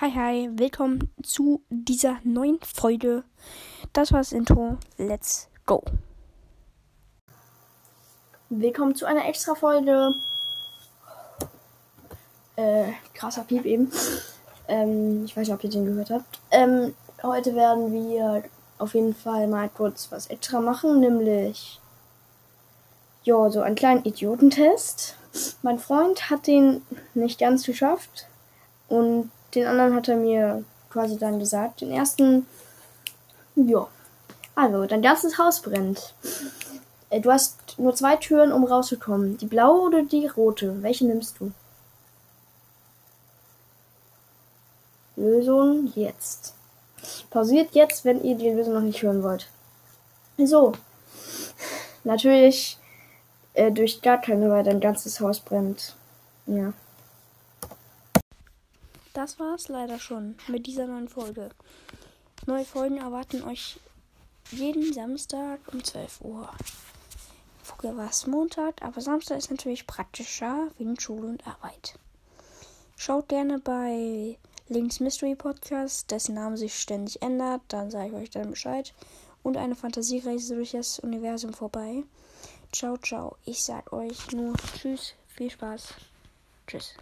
Hi, hi, willkommen zu dieser neuen Folge. Das war das Intro. Let's go. Willkommen zu einer extra Folge. Äh, krasser Piep eben. Ähm, ich weiß nicht, ob ihr den gehört habt. Ähm, heute werden wir auf jeden Fall mal kurz was extra machen, nämlich ja, so einen kleinen Idiotentest. Mein Freund hat den nicht ganz geschafft und den anderen hat er mir quasi dann gesagt. Den ersten, ja. Also, dein ganzes Haus brennt. Äh, du hast nur zwei Türen, um rauszukommen. Die blaue oder die rote? Welche nimmst du? Lösung jetzt. Pausiert jetzt, wenn ihr die Lösung noch nicht hören wollt. So. Natürlich äh, durch gar keine, weil dein ganzes Haus brennt. Ja. Das war's leider schon mit dieser neuen Folge. Neue Folgen erwarten euch jeden Samstag um 12 Uhr. Früher war es Montag, aber Samstag ist natürlich praktischer wegen Schule und Arbeit. Schaut gerne bei Links Mystery Podcast, dessen Name sich ständig ändert, dann sage ich euch dann Bescheid. Und eine Fantasiereise durch das Universum vorbei. Ciao, ciao. Ich sag euch nur Tschüss, viel Spaß. Tschüss.